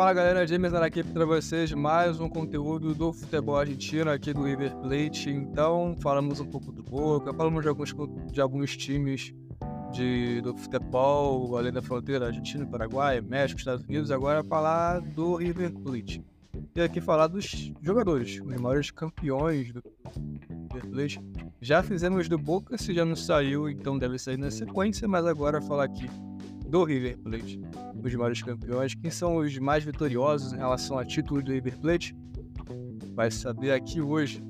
Fala galera, James aqui para vocês mais um conteúdo do futebol argentino aqui do River Plate. Então, falamos um pouco do Boca, falamos de alguns, de alguns times de, do futebol além da fronteira Argentina, Paraguai, México, Estados Unidos. Agora falar do River Plate. E aqui falar dos jogadores, os maiores campeões do River Plate. Já fizemos do Boca, se já não saiu, então deve sair na sequência, mas agora falar aqui do River Plate, os maiores campeões, quem são os mais vitoriosos em relação a título do River Plate, vai saber aqui hoje.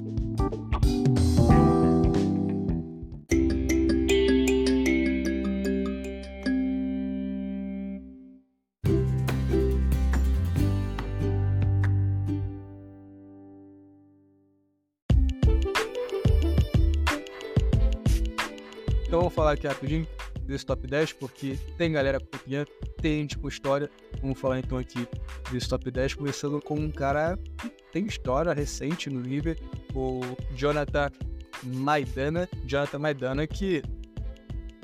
Então vamos falar aqui rapidinho desse top 10, porque tem galera campeã, tem tipo história. Vamos falar então aqui desse top 10, começando com um cara que tem história recente no River, o Jonathan Maidana. Jonathan Maidana que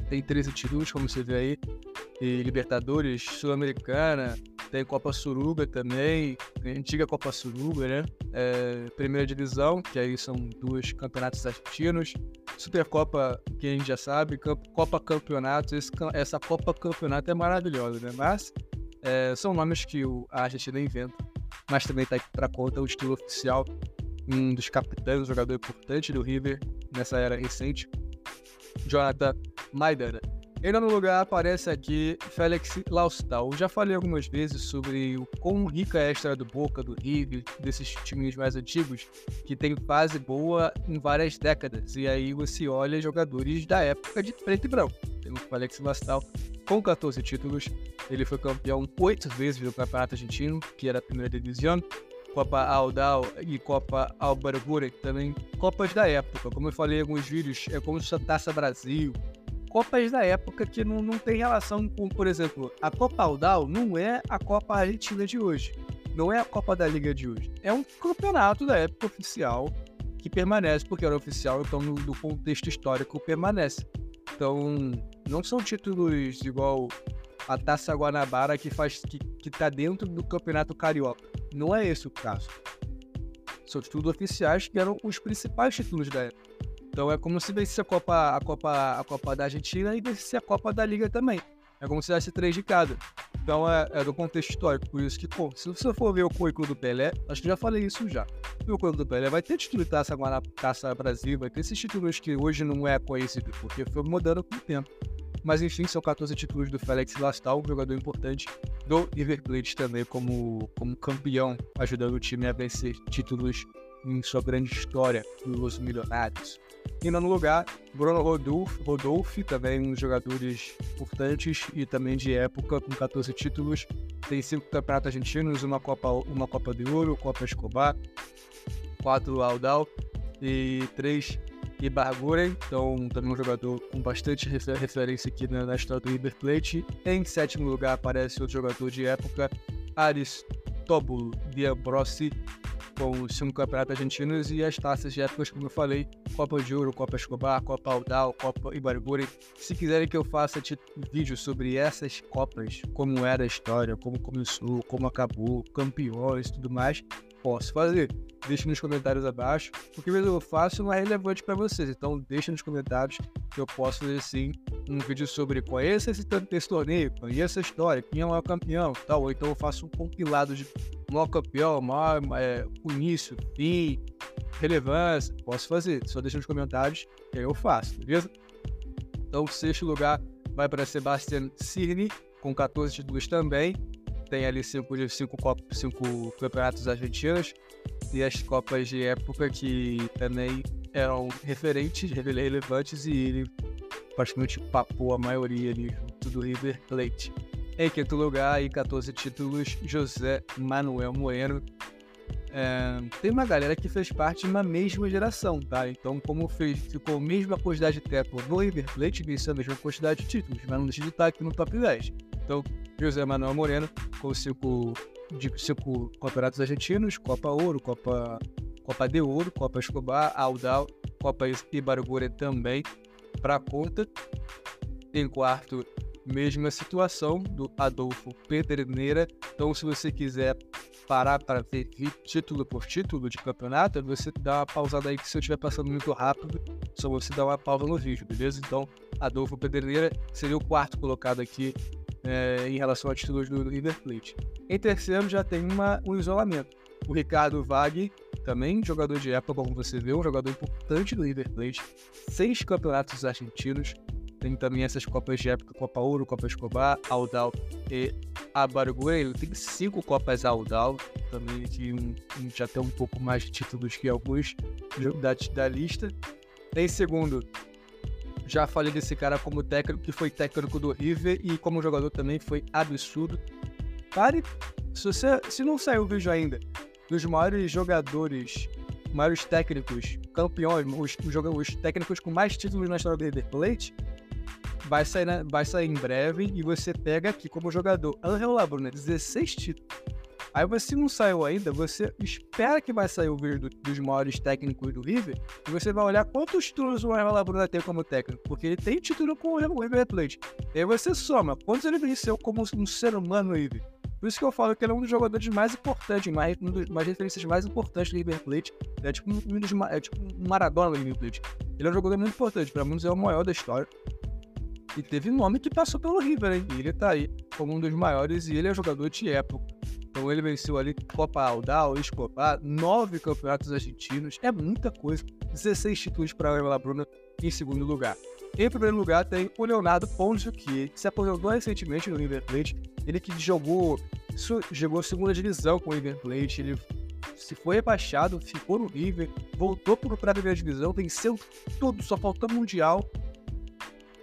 tem 13 títulos, como você vê aí, e Libertadores, Sul-Americana, tem Copa Suruga também, antiga Copa Suruga, né? É, primeira divisão, que aí são dois campeonatos argentinos, Supercopa, que a gente já sabe, Copa Campeonato, esse, essa Copa Campeonato é maravilhosa, né? Mas é, são nomes que o, a Argentina inventa, mas também está para conta o estilo oficial, um dos capitães, um jogador importante do River nessa era recente, Jonathan Maidana. Em nono lugar aparece aqui Félix Laustal. Já falei algumas vezes sobre o quão rica é a história do Boca, do River, desses times mais antigos, que tem fase boa em várias décadas. E aí você olha jogadores da época de preto e branco. Tem o Félix Laustal com 14 títulos. Ele foi campeão oito vezes do Campeonato Argentino, que era a primeira divisão. Copa Aldal e Copa Albargure também copas da época. Como eu falei em alguns vídeos, é como se a Taça Brasil, Copas da época que não, não tem relação com, por exemplo, a Copa Aldal não é a Copa Argentina de hoje. Não é a Copa da Liga de hoje. É um campeonato da época oficial que permanece, porque era oficial, então no, no contexto histórico permanece. Então, não são títulos igual a Taça Guanabara que faz que, que tá dentro do Campeonato Carioca. Não é esse o caso. São títulos oficiais que eram os principais títulos da época. Então é como se vencesse a Copa, a Copa, a Copa da Argentina e vencesse a Copa da Liga também. É como se desse três de cada. Então é, é do contexto histórico, por isso que, pô, se você for ver o currículo do Pelé, acho que já falei isso já. O currículo do Pelé vai ter título de taça, taça Brasil, vai ter esses títulos que hoje não é conhecido, porque foi mudando com o tempo. Mas enfim, são 14 títulos do Félix Lastal, um jogador importante do River Plate também como, como campeão, ajudando o time a vencer títulos em sua grande história dos milionários. E no lugar, Bruno Rodolfo, também um dos jogadores importantes e também de época, com 14 títulos. Tem cinco campeonatos argentinos, uma Copa, uma Copa de Ouro, Copa Escobar, quatro Aldal e três Ibarguren. Então, também um jogador com bastante referência aqui na, na história do River Plate. Em sétimo lugar aparece outro jogador de época, Aristóbulo Diabrossi, com os cinco campeonatos argentinos e as taças de épocas, como eu falei, Copa de Ouro, Copa Escobar, Copa Aldal, Copa Ibarguri. Se quiserem que eu faça vídeo sobre essas Copas, como era a história, como começou, como acabou, campeões e tudo mais, posso fazer. Deixe nos comentários abaixo, porque mesmo eu faço não é relevante para vocês. Então deixe nos comentários que eu posso fazer sim um vídeo sobre conheça esse, esse torneio, conheça a história, quem é o maior campeão, tal. Ou então eu faço um compilado de maior campeão, maior, é, início, fim, relevância. Posso fazer, só deixa nos comentários que aí eu faço, beleza? Então, sexto lugar vai para Sebastian Cirne, com 14 títulos também. Tem ali cinco, cinco, copos, cinco campeonatos argentinos e as Copas de época que também eram referentes, relevantes, e ele praticamente papou a maioria ali do River Plate. Em quinto lugar, e 14 títulos, José Manuel Moeno. É, tem uma galera que fez parte de uma mesma geração, tá? Então, como fez, ficou a mesma quantidade de tempo no River Plate, venceu a mesma quantidade de títulos, mas não deixa de estar aqui no top 10. Então, José Manuel Moreno, com cinco, de cinco campeonatos argentinos, Copa Ouro, Copa, Copa de Ouro, Copa Escobar, Aldal, Copa Ibargure também, para conta. Em quarto, mesma situação do Adolfo Pedreneira. Então, se você quiser parar para ver título por título de campeonato, você dá uma pausada aí que se eu estiver passando muito rápido, só você dá uma pausa no vídeo, beleza? Então, Adolfo Pedreneira seria o quarto colocado aqui é, em relação a títulos do River Plate. Em terceiro já tem uma, um isolamento. O Ricardo Vag, também jogador de época, como você vê, um jogador importante do River Plate, seis campeonatos argentinos, tem também essas Copas de época, Copa Ouro, Copa Escobar, Aldal e Abarguei. Ele tem cinco Copas Aldal, também que um, já tem um pouco mais de títulos que alguns da, da lista. Em segundo, já falei desse cara como técnico, que foi técnico do River e como jogador também foi absurdo. Pare, se, você, se não saiu o vídeo ainda, dos maiores jogadores, maiores técnicos, campeões, os, os, os técnicos com mais títulos na história do River Plate, vai sair, vai sair em breve e você pega aqui como jogador Angel Labruna, 16 títulos. Aí você não saiu ainda, você espera que vai sair o vídeo do, dos maiores técnicos do River e você vai olhar quantos títulos o Angel Labruna tem como técnico, porque ele tem título com o River Plate. E aí você soma quantos ele venceu como um ser humano no River. Por isso que eu falo que ele é um dos jogadores mais importantes, mais, um dos mais referências mais importantes do River Plate. É tipo um, um dos, é tipo um Maradona do River Plate. Ele é um jogador muito importante, para muitos é o maior da história. E teve nome que passou pelo River, hein? E ele tá aí como um dos maiores e ele é jogador de época. Então ele venceu ali Copa Aldal, Escobar, nove campeonatos argentinos. É muita coisa. 16 títulos para o La Bruna em segundo lugar. Em primeiro lugar tem o Leonardo Ponzio, que se aposentou recentemente no River Plate. Ele que jogou, jogou segunda divisão com o River Plate. Ele se foi rebaixado, ficou no River, voltou para a primeira divisão, venceu tudo, só faltou Mundial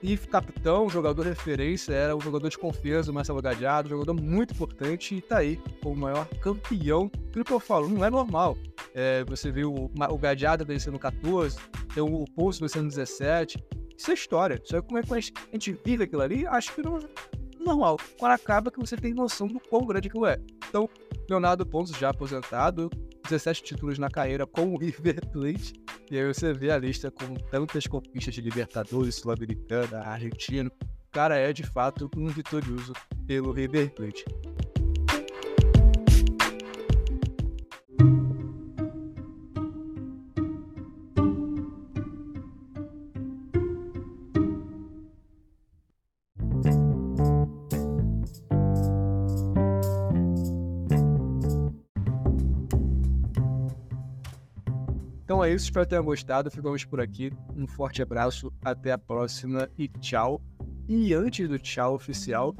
e capitão, jogador referência, era o jogador de confiança do Marcelo Gadiardo, jogador muito importante e tá aí, o maior campeão. Aquilo que eu falo, não é normal. É, você viu o, o vencendo 14, tem o Pulso vencendo 17. Isso é história. Só como é que a gente vive aquilo ali, acho que não é normal. Quando acaba que você tem noção do quão grande aquilo é. Então, Leonardo Pontes já aposentado, 17 títulos na carreira com o River Plate. E aí você vê a lista com tantas conquistas de Libertadores, Sul-Americana, Argentino. O cara é de fato um vitorioso pelo River Plate. Então é isso, espero que tenham gostado. Ficamos por aqui. Um forte abraço, até a próxima e tchau. E antes do tchau oficial,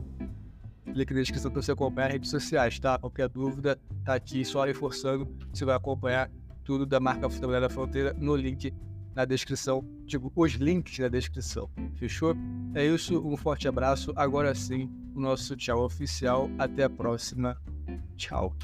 link na descrição para você acompanhar as redes sociais, tá? Qualquer dúvida, tá aqui só reforçando. Você vai acompanhar tudo da marca Futebol da Fronteira no link na descrição. Digo, os links na descrição. Fechou? É isso, um forte abraço. Agora sim, o nosso tchau oficial. Até a próxima. Tchau.